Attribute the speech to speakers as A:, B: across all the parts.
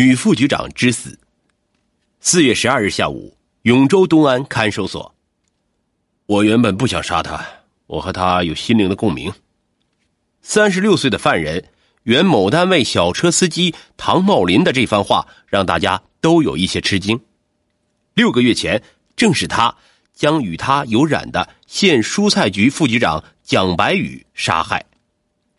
A: 女副局长之死。四月十二日下午，永州东安看守所。我原本不想杀他，我和他有心灵的共鸣。三十六岁的犯人，原某单位小车司机唐茂林的这番话，让大家都有一些吃惊。六个月前，正是他将与他有染的县蔬菜局副局长蒋白宇杀害，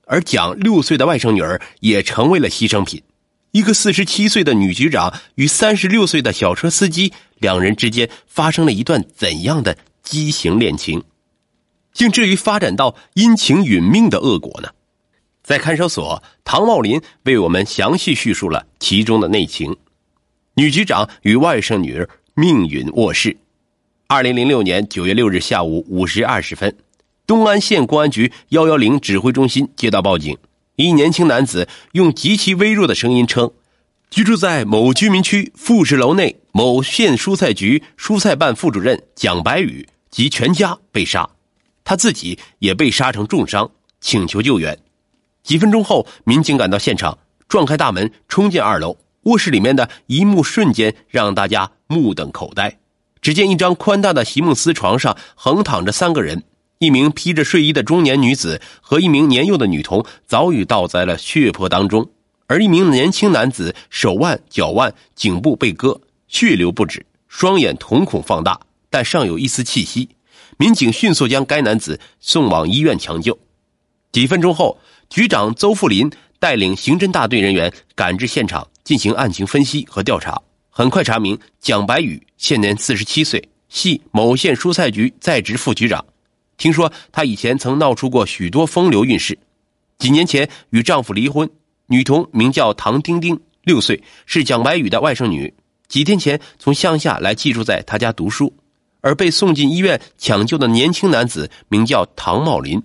A: 而蒋六岁的外甥女儿也成为了牺牲品。一个四十七岁的女局长与三十六岁的小车司机，两人之间发生了一段怎样的畸形恋情，竟至于发展到阴晴殒命的恶果呢？在看守所，唐茂林为我们详细叙述了其中的内情。女局长与外甥女儿命运卧室。二零零六年九月六日下午五时二十分，东安县公安局幺幺零指挥中心接到报警。一年轻男子用极其微弱的声音称，居住在某居民区复式楼内某县蔬菜局蔬菜办副主任蒋白宇及全家被杀，他自己也被杀成重伤，请求救援。几分钟后，民警赶到现场，撞开大门，冲进二楼卧室里面的一幕，瞬间让大家目瞪口呆。只见一张宽大的席梦思床上横躺着三个人。一名披着睡衣的中年女子和一名年幼的女童早已倒在了血泊当中，而一名年轻男子手腕、脚腕、颈部被割，血流不止，双眼瞳孔放大，但尚有一丝气息。民警迅速将该男子送往医院抢救。几分钟后，局长邹富林带领刑侦大队人员赶至现场进行案情分析和调查，很快查明蒋白宇现年四十七岁，系某县蔬菜局在职副局长。听说她以前曾闹出过许多风流韵事，几年前与丈夫离婚，女童名叫唐丁丁，六岁，是蒋白宇的外甥女。几天前从乡下来寄住在他家读书，而被送进医院抢救的年轻男子名叫唐茂林，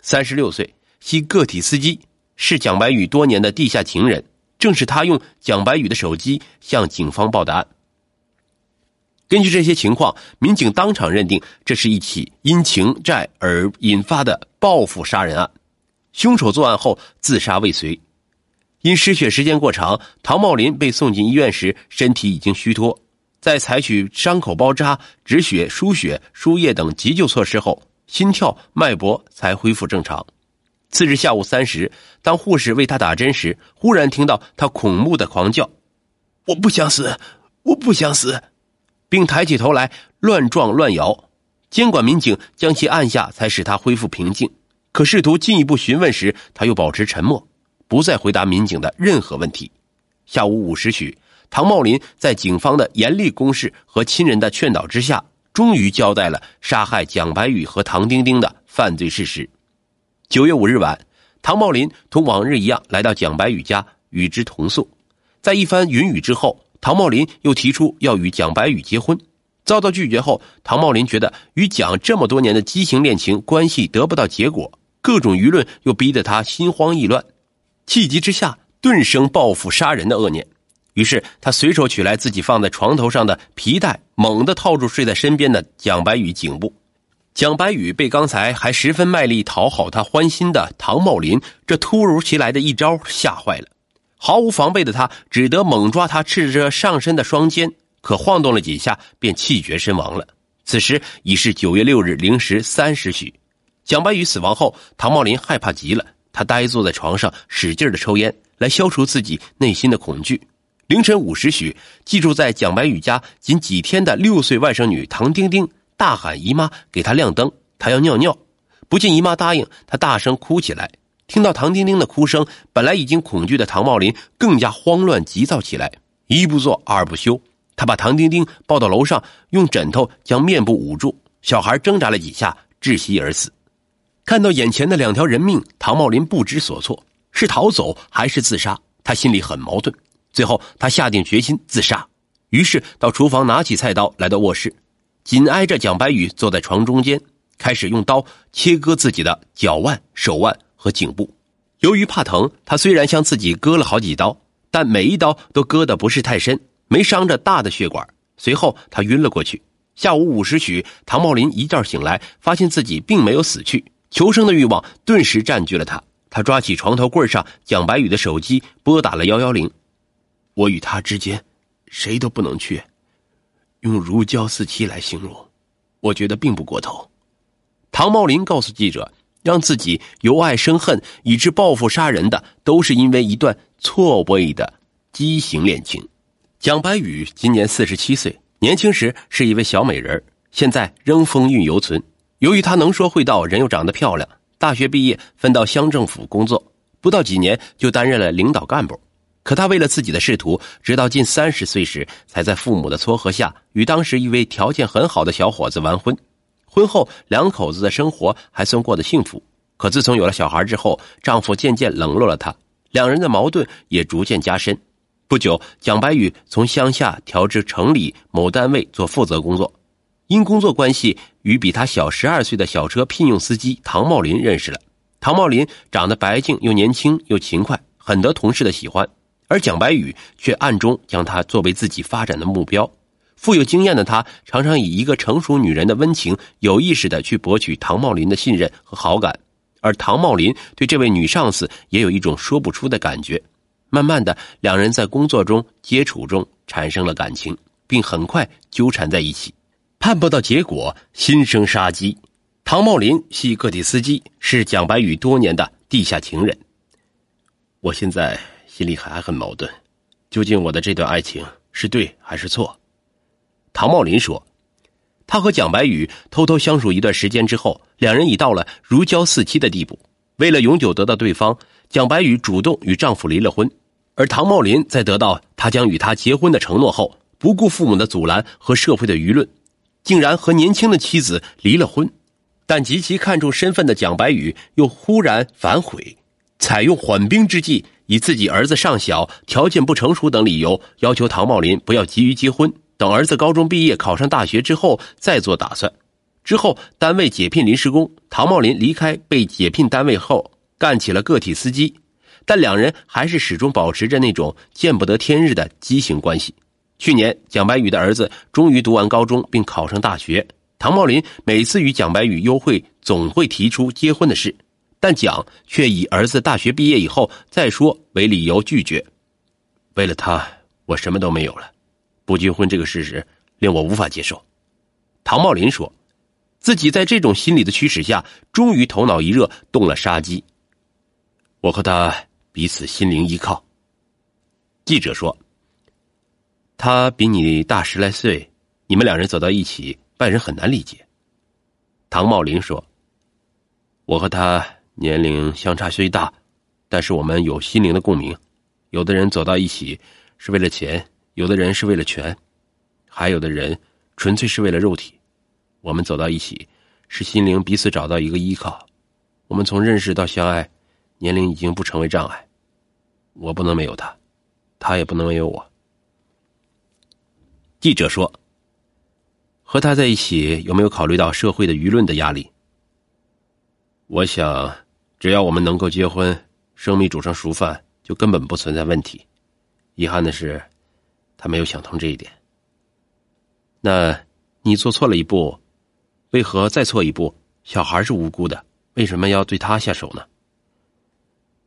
A: 三十六岁，系个体司机，是蒋白宇多年的地下情人。正是他用蒋白宇的手机向警方报的案。根据这些情况，民警当场认定这是一起因情债而引发的报复杀人案。凶手作案后自杀未遂，因失血时间过长，唐茂林被送进医院时身体已经虚脱。在采取伤口包扎、止血、输血、输液等急救措施后，心跳、脉搏才恢复正常。次日下午三时，当护士为他打针时，忽然听到他恐怖的狂叫：“我不想死，我不想死。”并抬起头来乱撞乱摇，监管民警将其按下，才使他恢复平静。可试图进一步询问时，他又保持沉默，不再回答民警的任何问题。下午五时许，唐茂林在警方的严厉攻势和亲人的劝导之下，终于交代了杀害蒋白宇和唐丁丁的犯罪事实。九月五日晚，唐茂林同往日一样来到蒋白宇家与之同宿，在一番云雨之后。唐茂林又提出要与蒋白宇结婚，遭到拒绝后，唐茂林觉得与蒋这么多年的畸形恋情关系得不到结果，各种舆论又逼得他心慌意乱，气急之下顿生报复杀人的恶念。于是他随手取来自己放在床头上的皮带，猛地套住睡在身边的蒋白宇颈部。蒋白宇被刚才还十分卖力讨好他欢心的唐茂林这突如其来的一招吓坏了。毫无防备的他只得猛抓他赤着上身的双肩，可晃动了几下便气绝身亡了。此时已是九月六日零时三时许。蒋白宇死亡后，唐茂林害怕极了，他呆坐在床上使劲的抽烟，来消除自己内心的恐惧。凌晨五时许，寄住在蒋白宇家仅几天的六岁外甥女唐丁丁大喊姨妈，给她亮灯，她要尿尿，不见姨妈答应，她大声哭起来。听到唐丁丁的哭声，本来已经恐惧的唐茂林更加慌乱急躁起来，一不做二不休，他把唐丁丁抱到楼上，用枕头将面部捂住。小孩挣扎了几下，窒息而死。看到眼前的两条人命，唐茂林不知所措，是逃走还是自杀？他心里很矛盾。最后，他下定决心自杀，于是到厨房拿起菜刀，来到卧室，紧挨着蒋白宇坐在床中间，开始用刀切割自己的脚腕、手腕。和颈部，由于怕疼，他虽然向自己割了好几刀，但每一刀都割得不是太深，没伤着大的血管。随后他晕了过去。下午五时许，唐茂林一觉醒来，发现自己并没有死去，求生的欲望顿时占据了他。他抓起床头柜上蒋白宇的手机，拨打了幺幺零。我与他之间，谁都不能去。用如胶似漆来形容，我觉得并不过头。唐茂林告诉记者，让自己由爱生恨，以致报复杀人的，都是因为一段错位的畸形恋情。蒋白羽今年四十七岁，年轻时是一位小美人现在仍风韵犹存。由于他能说会道，人又长得漂亮，大学毕业分到乡政府工作，不到几年就担任了领导干部。可他为了自己的仕途，直到近三十岁时，才在父母的撮合下，与当时一位条件很好的小伙子完婚。婚后，两口子的生活还算过得幸福。可自从有了小孩之后，丈夫渐渐冷落了她，两人的矛盾也逐渐加深。不久，蒋白羽从乡下调至城里某单位做负责工作，因工作关系，与比他小十二岁的小车聘用司机唐茂林认识了。唐茂林长得白净又年轻又勤快，很得同事的喜欢，而蒋白羽却暗中将他作为自己发展的目标。富有经验的他，常常以一个成熟女人的温情，有意识的去博取唐茂林的信任和好感，而唐茂林对这位女上司也有一种说不出的感觉。慢慢的，两人在工作中接触中产生了感情，并很快纠缠在一起。盼不到结果，心生杀机。唐茂林系个体司机，是蒋白羽多年的地下情人。我现在心里还很矛盾，究竟我的这段爱情是对还是错？唐茂林说：“他和蒋白羽偷偷相处一段时间之后，两人已到了如胶似漆的地步。为了永久得到对方，蒋白羽主动与丈夫离了婚。”而唐茂林在得到他将与她结婚的承诺后，不顾父母的阻拦和社会的舆论，竟然和年轻的妻子离了婚。但极其看重身份的蒋白羽又忽然反悔，采用缓兵之计，以自己儿子尚小、条件不成熟等理由，要求唐茂林不要急于结婚，等儿子高中毕业、考上大学之后再做打算。之后，单位解聘临时工，唐茂林离开被解聘单位后，干起了个体司机。但两人还是始终保持着那种见不得天日的畸形关系。去年，蒋白羽的儿子终于读完高中并考上大学。唐茂林每次与蒋白羽幽会，总会提出结婚的事，但蒋却以儿子大学毕业以后再说为理由拒绝。为了他，我什么都没有了，不结婚这个事实令我无法接受。唐茂林说，自己在这种心理的驱使下，终于头脑一热，动了杀机。我和他。彼此心灵依靠。记者说：“他比你大十来岁，你们两人走到一起，外人很难理解。”唐茂林说：“我和他年龄相差虽大，但是我们有心灵的共鸣。有的人走到一起是为了钱，有的人是为了权，还有的人纯粹是为了肉体。我们走到一起，是心灵彼此找到一个依靠。我们从认识到相爱。”年龄已经不成为障碍，我不能没有他，他也不能没有我。记者说：“和他在一起有没有考虑到社会的舆论的压力？”我想，只要我们能够结婚，生米煮成熟饭，就根本不存在问题。遗憾的是，他没有想通这一点。那你做错了一步，为何再错一步？小孩是无辜的，为什么要对他下手呢？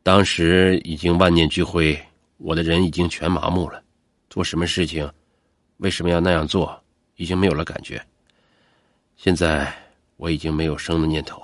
A: 当时已经万念俱灰，我的人已经全麻木了。做什么事情，为什么要那样做，已经没有了感觉。现在我已经没有生的念头。